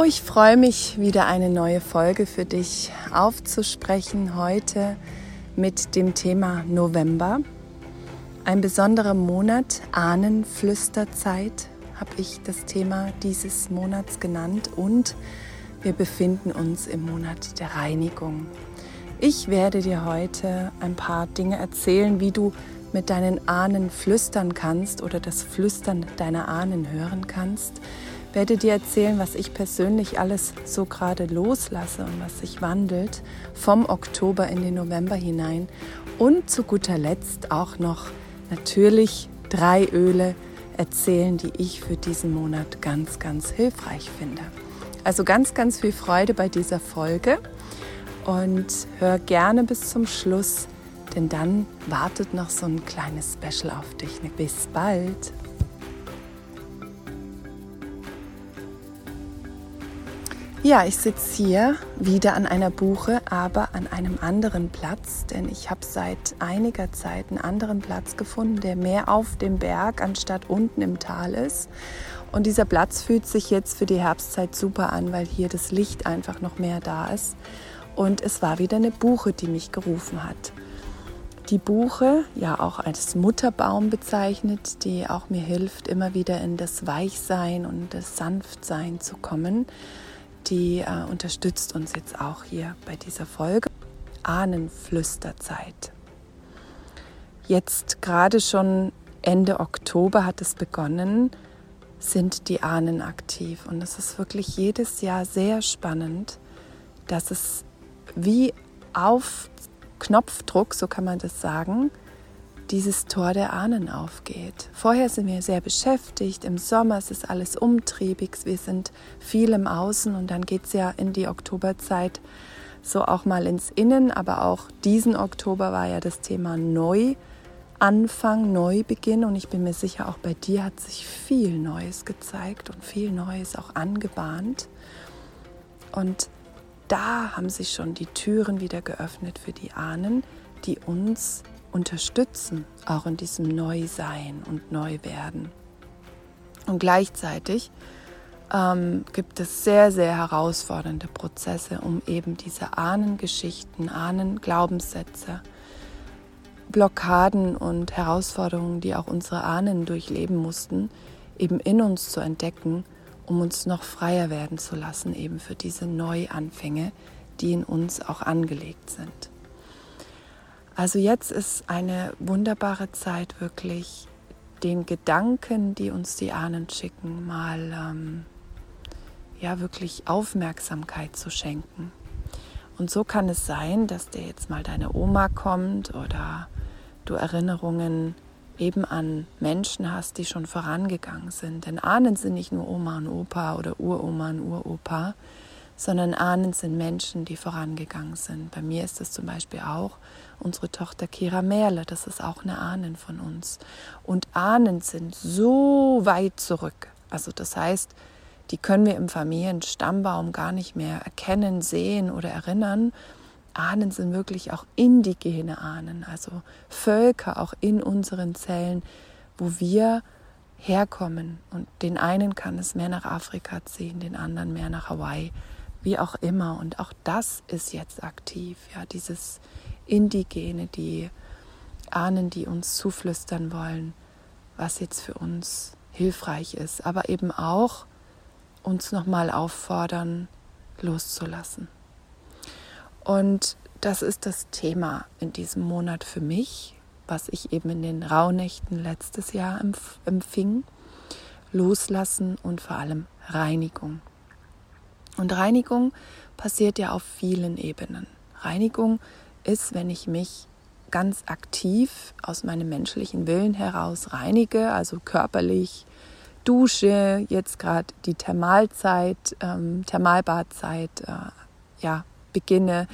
Oh, ich freue mich, wieder eine neue Folge für dich aufzusprechen. Heute mit dem Thema November. Ein besonderer Monat, Ahnenflüsterzeit, habe ich das Thema dieses Monats genannt. Und wir befinden uns im Monat der Reinigung. Ich werde dir heute ein paar Dinge erzählen, wie du mit deinen Ahnen flüstern kannst oder das Flüstern deiner Ahnen hören kannst werde dir erzählen, was ich persönlich alles so gerade loslasse und was sich wandelt vom Oktober in den November hinein. Und zu guter Letzt auch noch natürlich drei Öle erzählen, die ich für diesen Monat ganz, ganz hilfreich finde. Also ganz, ganz viel Freude bei dieser Folge und hör gerne bis zum Schluss, denn dann wartet noch so ein kleines Special auf dich. Bis bald! Ja, ich sitze hier wieder an einer Buche, aber an einem anderen Platz, denn ich habe seit einiger Zeit einen anderen Platz gefunden, der mehr auf dem Berg anstatt unten im Tal ist. Und dieser Platz fühlt sich jetzt für die Herbstzeit super an, weil hier das Licht einfach noch mehr da ist. Und es war wieder eine Buche, die mich gerufen hat. Die Buche, ja auch als Mutterbaum bezeichnet, die auch mir hilft, immer wieder in das Weichsein und das Sanftsein zu kommen die äh, unterstützt uns jetzt auch hier bei dieser Folge. Ahnenflüsterzeit. Jetzt gerade schon Ende Oktober hat es begonnen, sind die Ahnen aktiv. Und es ist wirklich jedes Jahr sehr spannend, dass es wie auf Knopfdruck, so kann man das sagen, dieses Tor der Ahnen aufgeht. Vorher sind wir sehr beschäftigt, im Sommer ist es alles umtriebig, wir sind viel im Außen und dann geht es ja in die Oktoberzeit so auch mal ins Innen, aber auch diesen Oktober war ja das Thema Neuanfang, Neubeginn und ich bin mir sicher, auch bei dir hat sich viel Neues gezeigt und viel Neues auch angebahnt. Und da haben sich schon die Türen wieder geöffnet für die Ahnen, die uns unterstützen, auch in diesem Neusein und Neuwerden. Und gleichzeitig ähm, gibt es sehr, sehr herausfordernde Prozesse, um eben diese Ahnengeschichten, Ahnenglaubenssätze, Blockaden und Herausforderungen, die auch unsere Ahnen durchleben mussten, eben in uns zu entdecken, um uns noch freier werden zu lassen, eben für diese Neuanfänge, die in uns auch angelegt sind. Also jetzt ist eine wunderbare Zeit, wirklich den Gedanken, die uns die Ahnen schicken, mal ähm, ja wirklich Aufmerksamkeit zu schenken. Und so kann es sein, dass dir jetzt mal deine Oma kommt oder du Erinnerungen eben an Menschen hast, die schon vorangegangen sind. Denn Ahnen sind nicht nur Oma und Opa oder Uroma und Uropa, sondern Ahnen sind Menschen, die vorangegangen sind. Bei mir ist es zum Beispiel auch unsere Tochter Kira Merle, das ist auch eine Ahnen von uns. Und Ahnen sind so weit zurück. Also das heißt, die können wir im Familienstammbaum gar nicht mehr erkennen, sehen oder erinnern. Ahnen sind wirklich auch indigene Ahnen, also Völker auch in unseren Zellen, wo wir herkommen. Und den einen kann es mehr nach Afrika ziehen, den anderen mehr nach Hawaii wie auch immer. Und auch das ist jetzt aktiv, ja, dieses Indigene, die Ahnen, die uns zuflüstern wollen, was jetzt für uns hilfreich ist, aber eben auch uns nochmal auffordern, loszulassen. Und das ist das Thema in diesem Monat für mich, was ich eben in den Rauhnächten letztes Jahr empfing. Loslassen und vor allem Reinigung. Und Reinigung passiert ja auf vielen Ebenen. Reinigung ist, wenn ich mich ganz aktiv aus meinem menschlichen Willen heraus reinige, also körperlich dusche, jetzt gerade die Thermalzeit, ähm, Thermalbadzeit, äh, ja, beginne,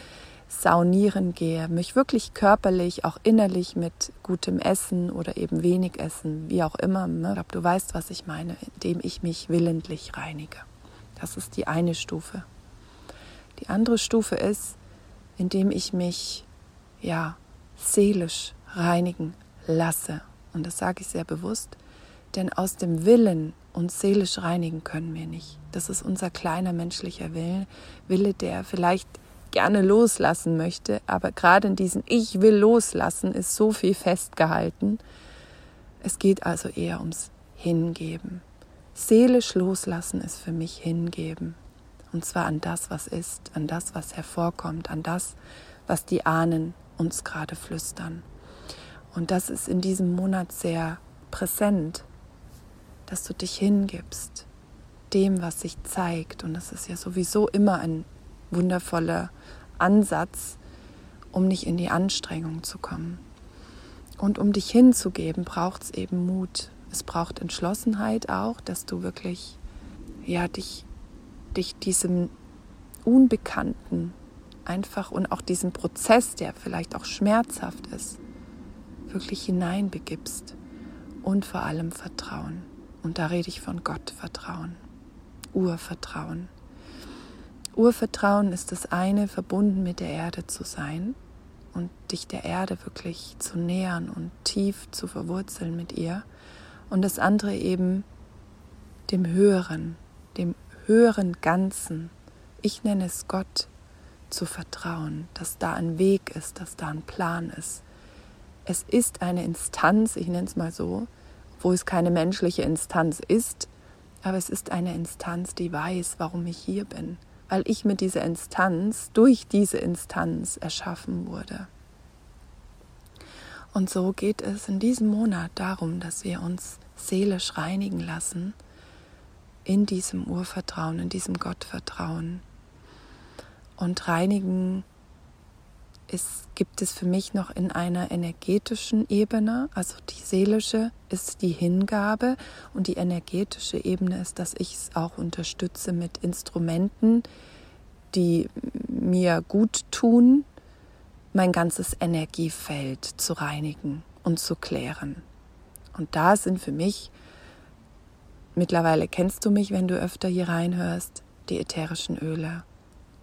saunieren gehe, mich wirklich körperlich, auch innerlich mit gutem Essen oder eben wenig Essen, wie auch immer, ne? ich glaube, du weißt, was ich meine, indem ich mich willentlich reinige. Das ist die eine Stufe. Die andere Stufe ist, indem ich mich ja seelisch reinigen lasse. Und das sage ich sehr bewusst, Denn aus dem Willen uns seelisch reinigen können wir nicht. Das ist unser kleiner menschlicher Wille, Wille, der vielleicht gerne loslassen möchte, aber gerade in diesem Ich will loslassen ist so viel festgehalten. Es geht also eher ums Hingeben. Seelisch loslassen ist für mich Hingeben. Und zwar an das, was ist, an das, was hervorkommt, an das, was die Ahnen uns gerade flüstern. Und das ist in diesem Monat sehr präsent, dass du dich hingibst dem, was sich zeigt. Und das ist ja sowieso immer ein wundervoller Ansatz, um nicht in die Anstrengung zu kommen. Und um dich hinzugeben, braucht es eben Mut. Es braucht Entschlossenheit auch, dass du wirklich ja, dich, dich diesem Unbekannten einfach und auch diesem Prozess, der vielleicht auch schmerzhaft ist, wirklich hineinbegibst. Und vor allem Vertrauen. Und da rede ich von Gottvertrauen, Urvertrauen. Urvertrauen ist das eine, verbunden mit der Erde zu sein und dich der Erde wirklich zu nähern und tief zu verwurzeln mit ihr. Und das andere eben dem Höheren, dem höheren Ganzen. Ich nenne es Gott zu vertrauen, dass da ein Weg ist, dass da ein Plan ist. Es ist eine Instanz, ich nenne es mal so, wo es keine menschliche Instanz ist, aber es ist eine Instanz, die weiß, warum ich hier bin weil ich mit dieser Instanz, durch diese Instanz erschaffen wurde. Und so geht es in diesem Monat darum, dass wir uns seelisch reinigen lassen in diesem Urvertrauen, in diesem Gottvertrauen. Und reinigen ist, gibt es für mich noch in einer energetischen Ebene. Also die seelische ist die Hingabe und die energetische Ebene ist, dass ich es auch unterstütze mit Instrumenten, die mir gut tun, mein ganzes Energiefeld zu reinigen und zu klären. Und da sind für mich, mittlerweile kennst du mich, wenn du öfter hier reinhörst, die ätherischen Öle,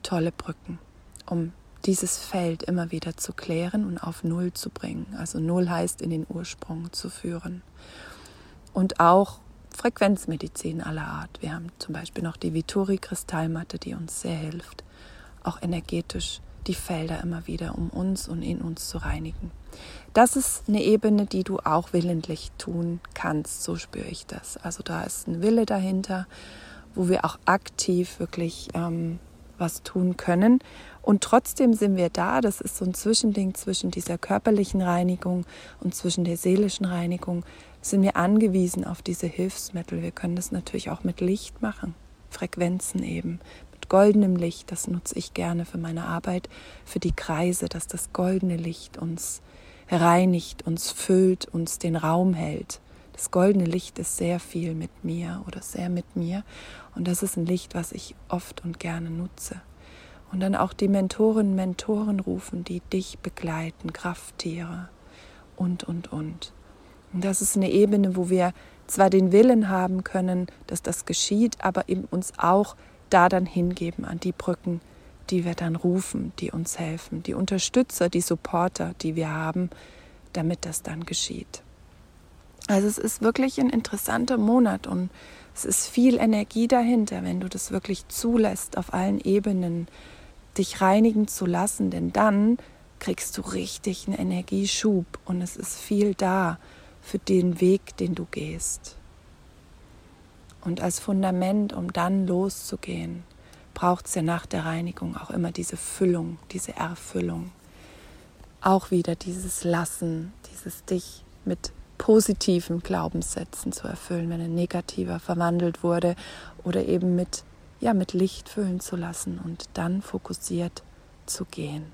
tolle Brücken, um dieses Feld immer wieder zu klären und auf Null zu bringen. Also Null heißt in den Ursprung zu führen. Und auch Frequenzmedizin aller Art. Wir haben zum Beispiel noch die Vituri-Kristallmatte, die uns sehr hilft, auch energetisch die Felder immer wieder um uns und in uns zu reinigen. Das ist eine Ebene, die du auch willentlich tun kannst, so spüre ich das. Also da ist ein Wille dahinter, wo wir auch aktiv wirklich ähm, was tun können. Und trotzdem sind wir da. Das ist so ein Zwischending zwischen dieser körperlichen Reinigung und zwischen der seelischen Reinigung. Sind wir angewiesen auf diese Hilfsmittel. Wir können das natürlich auch mit Licht machen. Frequenzen eben. Mit goldenem Licht. Das nutze ich gerne für meine Arbeit, für die Kreise, dass das goldene Licht uns reinigt, uns füllt, uns den Raum hält. Das goldene Licht ist sehr viel mit mir oder sehr mit mir. Und das ist ein Licht, was ich oft und gerne nutze. Und dann auch die Mentorinnen, Mentoren rufen, die dich begleiten, Krafttiere und, und, und. Und das ist eine Ebene, wo wir zwar den Willen haben können, dass das geschieht, aber eben uns auch da dann hingeben an die Brücken, die wir dann rufen, die uns helfen, die Unterstützer, die Supporter, die wir haben, damit das dann geschieht. Also es ist wirklich ein interessanter Monat und es ist viel Energie dahinter, wenn du das wirklich zulässt, auf allen Ebenen dich reinigen zu lassen, denn dann kriegst du richtig einen Energieschub und es ist viel da für den Weg, den du gehst. Und als Fundament, um dann loszugehen, braucht es ja nach der Reinigung auch immer diese Füllung, diese Erfüllung. Auch wieder dieses Lassen, dieses dich mit positiven Glaubenssätzen zu erfüllen, wenn ein negativer verwandelt wurde oder eben mit, ja, mit Licht füllen zu lassen und dann fokussiert zu gehen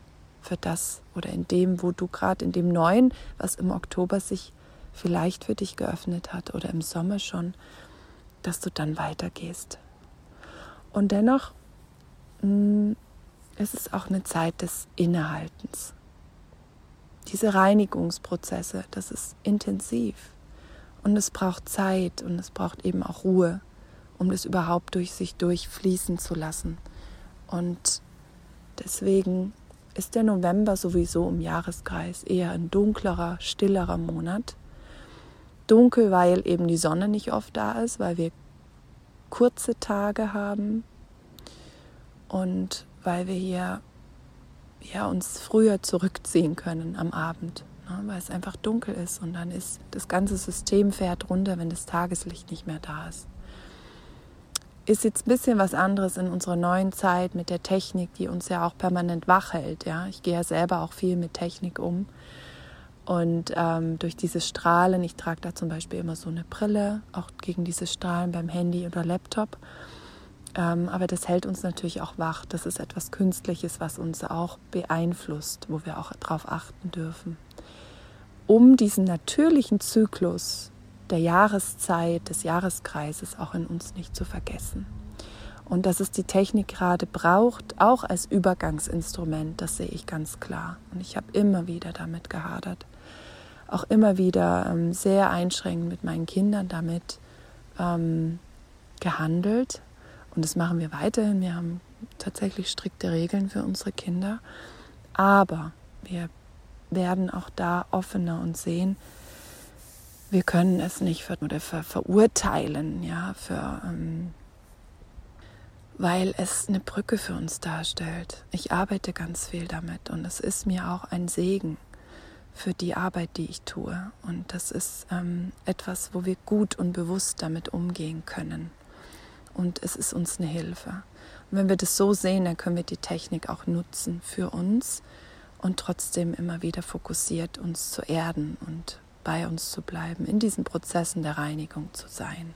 für das oder in dem, wo du gerade in dem Neuen, was im Oktober sich vielleicht für dich geöffnet hat oder im Sommer schon, dass du dann weitergehst. Und dennoch mh, mm, es ist auch eine Zeit des Innehaltens diese Reinigungsprozesse, das ist intensiv. Und es braucht Zeit und es braucht eben auch Ruhe, um das überhaupt durch sich durchfließen zu lassen. Und deswegen ist der November sowieso im Jahreskreis eher ein dunklerer, stillerer Monat. Dunkel, weil eben die Sonne nicht oft da ist, weil wir kurze Tage haben und weil wir hier ja, uns früher zurückziehen können am Abend, ne, weil es einfach dunkel ist und dann ist das ganze System fährt runter, wenn das Tageslicht nicht mehr da ist. Ist jetzt ein bisschen was anderes in unserer neuen Zeit mit der Technik, die uns ja auch permanent wach hält. Ja? Ich gehe ja selber auch viel mit Technik um. Und ähm, durch dieses Strahlen, ich trage da zum Beispiel immer so eine Brille, auch gegen dieses Strahlen beim Handy oder Laptop. Ähm, aber das hält uns natürlich auch wach. Das ist etwas Künstliches, was uns auch beeinflusst, wo wir auch darauf achten dürfen. Um diesen natürlichen Zyklus der Jahreszeit, des Jahreskreises auch in uns nicht zu vergessen. Und dass es die Technik gerade braucht, auch als Übergangsinstrument, das sehe ich ganz klar. Und ich habe immer wieder damit gehadert auch immer wieder ähm, sehr einschränkend mit meinen Kindern damit ähm, gehandelt. Und das machen wir weiterhin. Wir haben tatsächlich strikte Regeln für unsere Kinder. Aber wir werden auch da offener und sehen, wir können es nicht ver oder ver verurteilen, ja, für, ähm, weil es eine Brücke für uns darstellt. Ich arbeite ganz viel damit und es ist mir auch ein Segen für die Arbeit, die ich tue. Und das ist ähm, etwas, wo wir gut und bewusst damit umgehen können. Und es ist uns eine Hilfe. Und wenn wir das so sehen, dann können wir die Technik auch nutzen für uns und trotzdem immer wieder fokussiert uns zu erden und bei uns zu bleiben, in diesen Prozessen der Reinigung zu sein.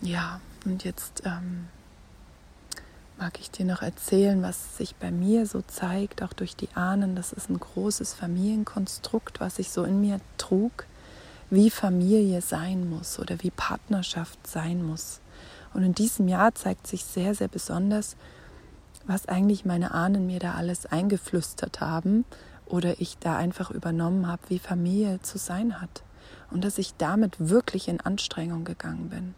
Ja, und jetzt ähm, mag ich dir noch erzählen, was sich bei mir so zeigt, auch durch die Ahnen. Das ist ein großes Familienkonstrukt, was ich so in mir trug, wie Familie sein muss oder wie Partnerschaft sein muss. Und in diesem Jahr zeigt sich sehr, sehr besonders, was eigentlich meine Ahnen mir da alles eingeflüstert haben oder ich da einfach übernommen habe, wie Familie zu sein hat. Und dass ich damit wirklich in Anstrengung gegangen bin.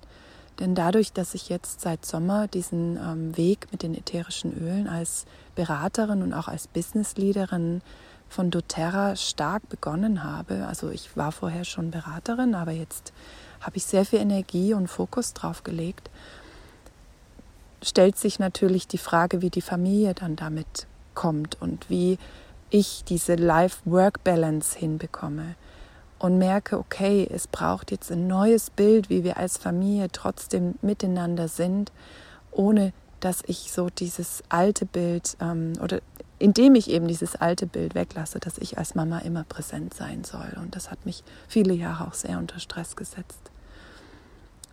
Denn dadurch, dass ich jetzt seit Sommer diesen ähm, Weg mit den ätherischen Ölen als Beraterin und auch als Businessleaderin von doTERRA stark begonnen habe, also ich war vorher schon Beraterin, aber jetzt habe ich sehr viel Energie und Fokus drauf gelegt, stellt sich natürlich die Frage, wie die Familie dann damit kommt und wie ich diese Life-Work-Balance hinbekomme und merke, okay, es braucht jetzt ein neues Bild, wie wir als Familie trotzdem miteinander sind, ohne dass ich so dieses alte Bild ähm, oder indem ich eben dieses alte Bild weglasse, dass ich als Mama immer präsent sein soll. Und das hat mich viele Jahre auch sehr unter Stress gesetzt.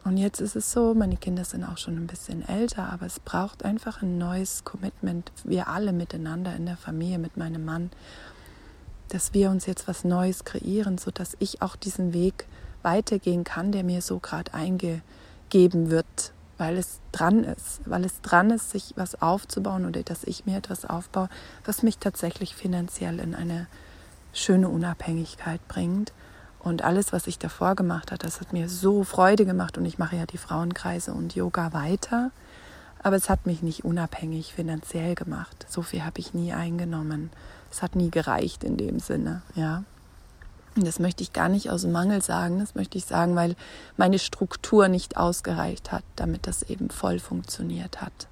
Und jetzt ist es so, meine Kinder sind auch schon ein bisschen älter, aber es braucht einfach ein neues Commitment, wir alle miteinander in der Familie mit meinem Mann dass wir uns jetzt was Neues kreieren, sodass ich auch diesen Weg weitergehen kann, der mir so gerade eingegeben wird, weil es dran ist, weil es dran ist, sich was aufzubauen oder dass ich mir etwas aufbaue, was mich tatsächlich finanziell in eine schöne Unabhängigkeit bringt. Und alles, was ich davor gemacht habe, das hat mir so Freude gemacht und ich mache ja die Frauenkreise und Yoga weiter. Aber es hat mich nicht unabhängig finanziell gemacht. So viel habe ich nie eingenommen es hat nie gereicht in dem Sinne, ja. Und das möchte ich gar nicht aus Mangel sagen, das möchte ich sagen, weil meine Struktur nicht ausgereicht hat, damit das eben voll funktioniert hat.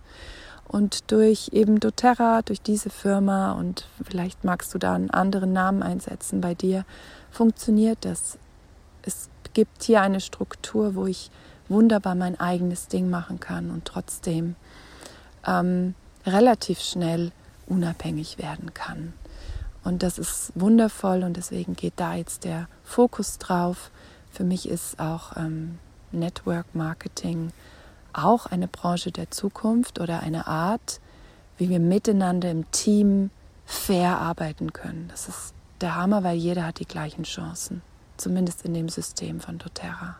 Und durch eben doTERRA, durch diese Firma und vielleicht magst du da einen anderen Namen einsetzen bei dir, funktioniert das. Es gibt hier eine Struktur, wo ich wunderbar mein eigenes Ding machen kann und trotzdem ähm, relativ schnell unabhängig werden kann. Und das ist wundervoll und deswegen geht da jetzt der Fokus drauf. Für mich ist auch ähm, Network Marketing auch eine Branche der Zukunft oder eine Art, wie wir miteinander im Team fair arbeiten können. Das ist der Hammer, weil jeder hat die gleichen Chancen, zumindest in dem System von doTERRA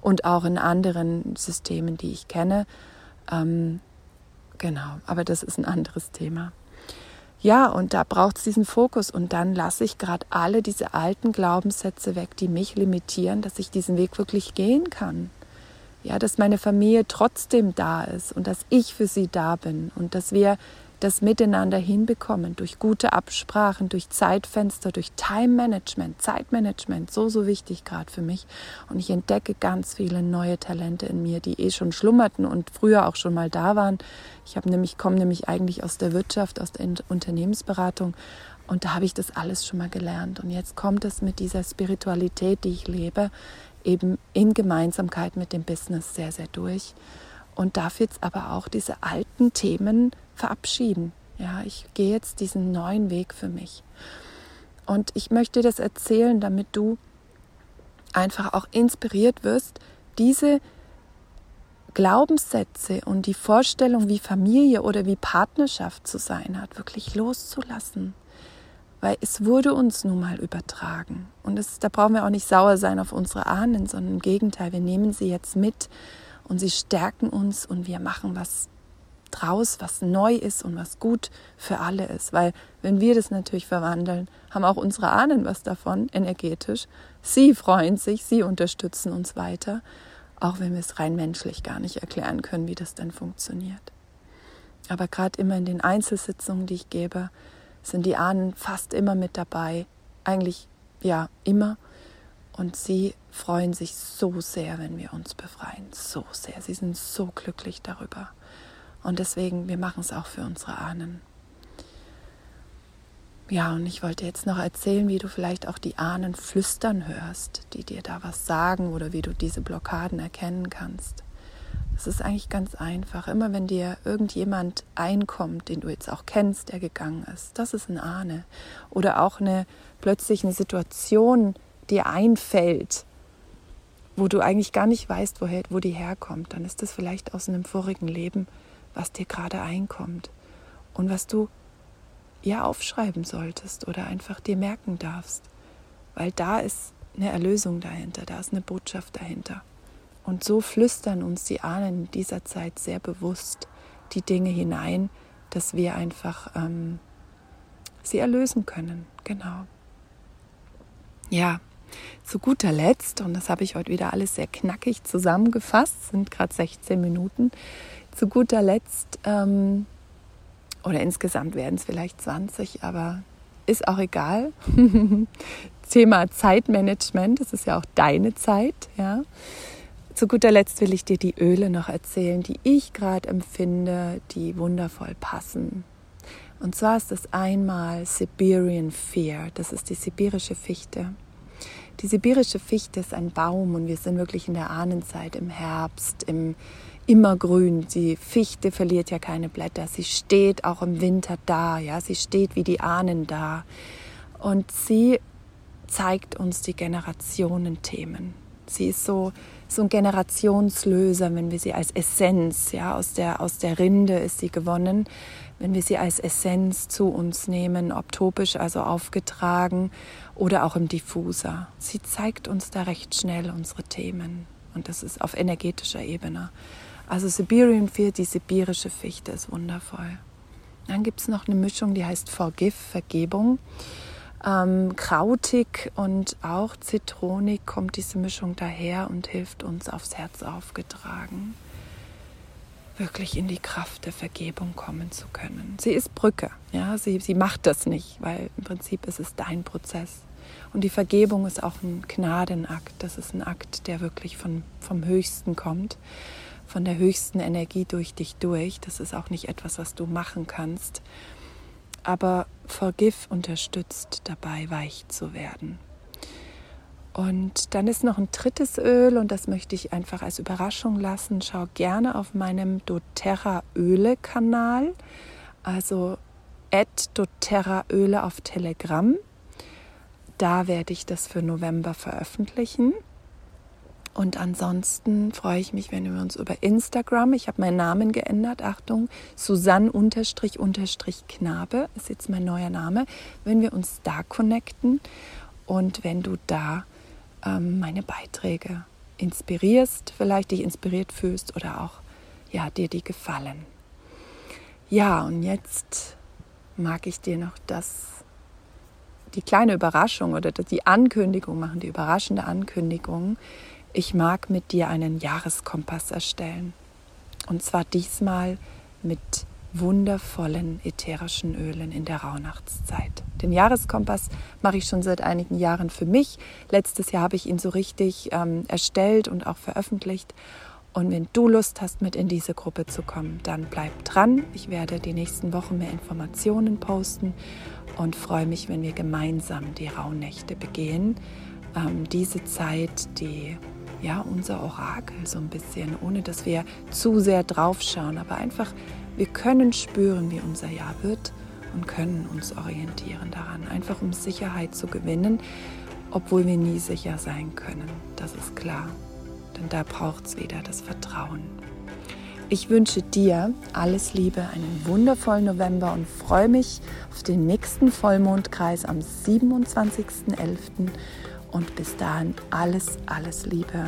und auch in anderen Systemen, die ich kenne. Ähm, genau, aber das ist ein anderes Thema. Ja, und da braucht es diesen Fokus. Und dann lasse ich gerade alle diese alten Glaubenssätze weg, die mich limitieren, dass ich diesen Weg wirklich gehen kann. Ja, dass meine Familie trotzdem da ist und dass ich für sie da bin und dass wir das miteinander hinbekommen, durch gute Absprachen, durch Zeitfenster, durch Time Management, Zeitmanagement, so, so wichtig gerade für mich. Und ich entdecke ganz viele neue Talente in mir, die eh schon schlummerten und früher auch schon mal da waren. Ich habe nämlich, komme nämlich eigentlich aus der Wirtschaft, aus der Unternehmensberatung und da habe ich das alles schon mal gelernt. Und jetzt kommt es mit dieser Spiritualität, die ich lebe, eben in Gemeinsamkeit mit dem Business sehr, sehr durch und darf jetzt aber auch diese alten Themen verabschieden. Ja, ich gehe jetzt diesen neuen Weg für mich. Und ich möchte das erzählen, damit du einfach auch inspiriert wirst, diese Glaubenssätze und die Vorstellung, wie Familie oder wie Partnerschaft zu sein hat, wirklich loszulassen. Weil es wurde uns nun mal übertragen. Und das, da brauchen wir auch nicht sauer sein auf unsere Ahnen, sondern im Gegenteil, wir nehmen sie jetzt mit und sie stärken uns und wir machen was draus, was neu ist und was gut für alle ist. Weil wenn wir das natürlich verwandeln, haben auch unsere Ahnen was davon, energetisch. Sie freuen sich, sie unterstützen uns weiter, auch wenn wir es rein menschlich gar nicht erklären können, wie das denn funktioniert. Aber gerade immer in den Einzelsitzungen, die ich gebe, sind die Ahnen fast immer mit dabei. Eigentlich ja immer. Und sie freuen sich so sehr, wenn wir uns befreien. So sehr. Sie sind so glücklich darüber. Und deswegen, wir machen es auch für unsere Ahnen. Ja, und ich wollte jetzt noch erzählen, wie du vielleicht auch die Ahnen flüstern hörst, die dir da was sagen oder wie du diese Blockaden erkennen kannst. Das ist eigentlich ganz einfach. Immer wenn dir irgendjemand einkommt, den du jetzt auch kennst, der gegangen ist, das ist eine Ahne. Oder auch eine plötzlich eine Situation, dir einfällt, wo du eigentlich gar nicht weißt, woher, wo die herkommt, dann ist das vielleicht aus einem vorigen Leben, was dir gerade einkommt und was du ja aufschreiben solltest oder einfach dir merken darfst, weil da ist eine Erlösung dahinter, da ist eine Botschaft dahinter. Und so flüstern uns die Ahnen in dieser Zeit sehr bewusst die Dinge hinein, dass wir einfach ähm, sie erlösen können. Genau. Ja, zu guter Letzt, und das habe ich heute wieder alles sehr knackig zusammengefasst, sind gerade 16 Minuten, zu guter Letzt, ähm, oder insgesamt werden es vielleicht 20, aber ist auch egal. Thema Zeitmanagement, das ist ja auch deine Zeit, ja. Zu guter Letzt will ich dir die Öle noch erzählen, die ich gerade empfinde, die wundervoll passen. Und zwar ist das einmal Siberian Fear, das ist die sibirische Fichte. Die sibirische Fichte ist ein Baum und wir sind wirklich in der Ahnenzeit, im Herbst, im Immergrün. Die Fichte verliert ja keine Blätter. Sie steht auch im Winter da, ja. Sie steht wie die Ahnen da. Und sie zeigt uns die Generationenthemen. Sie ist so, so ein Generationslöser, wenn wir sie als Essenz, ja, aus der, aus der Rinde ist sie gewonnen, wenn wir sie als Essenz zu uns nehmen, ob topisch, also aufgetragen oder auch im Diffuser. Sie zeigt uns da recht schnell unsere Themen und das ist auf energetischer Ebene. Also Siberian Fear, die sibirische Fichte ist wundervoll. Dann gibt es noch eine Mischung, die heißt Forgive, Vergebung. Ähm, krautig und auch zitronig kommt diese Mischung daher und hilft uns aufs Herz aufgetragen wirklich in die Kraft der Vergebung kommen zu können. Sie ist Brücke, ja, sie, sie macht das nicht, weil im Prinzip ist es dein Prozess. Und die Vergebung ist auch ein Gnadenakt, das ist ein Akt, der wirklich von, vom Höchsten kommt, von der höchsten Energie durch dich durch. Das ist auch nicht etwas, was du machen kannst. Aber Forgive unterstützt dabei, weich zu werden. Und dann ist noch ein drittes Öl und das möchte ich einfach als Überraschung lassen. Schau gerne auf meinem doTERRA Öle Kanal, also doTERRA Öle auf Telegram. Da werde ich das für November veröffentlichen. Und ansonsten freue ich mich, wenn wir uns über Instagram, ich habe meinen Namen geändert, Achtung, Susanne-Knabe ist jetzt mein neuer Name, wenn wir uns da connecten und wenn du da ähm, meine Beiträge inspirierst, vielleicht dich inspiriert fühlst oder auch ja, dir die gefallen. Ja, und jetzt mag ich dir noch das, die kleine Überraschung oder die Ankündigung machen, die überraschende Ankündigung. Ich mag mit dir einen Jahreskompass erstellen. Und zwar diesmal mit wundervollen ätherischen Ölen in der Rauhnachtszeit. Den Jahreskompass mache ich schon seit einigen Jahren für mich. Letztes Jahr habe ich ihn so richtig ähm, erstellt und auch veröffentlicht. Und wenn du Lust hast, mit in diese Gruppe zu kommen, dann bleib dran. Ich werde die nächsten Wochen mehr Informationen posten und freue mich, wenn wir gemeinsam die Rauhnächte begehen. Ähm, diese Zeit, die ja unser Orakel so ein bisschen, ohne dass wir zu sehr draufschauen, aber einfach wir können spüren, wie unser Jahr wird und können uns orientieren daran, einfach um Sicherheit zu gewinnen, obwohl wir nie sicher sein können. Das ist klar. Denn da braucht es wieder das Vertrauen. Ich wünsche dir alles Liebe, einen wundervollen November und freue mich auf den nächsten Vollmondkreis am 27.11. Und bis dahin alles, alles Liebe.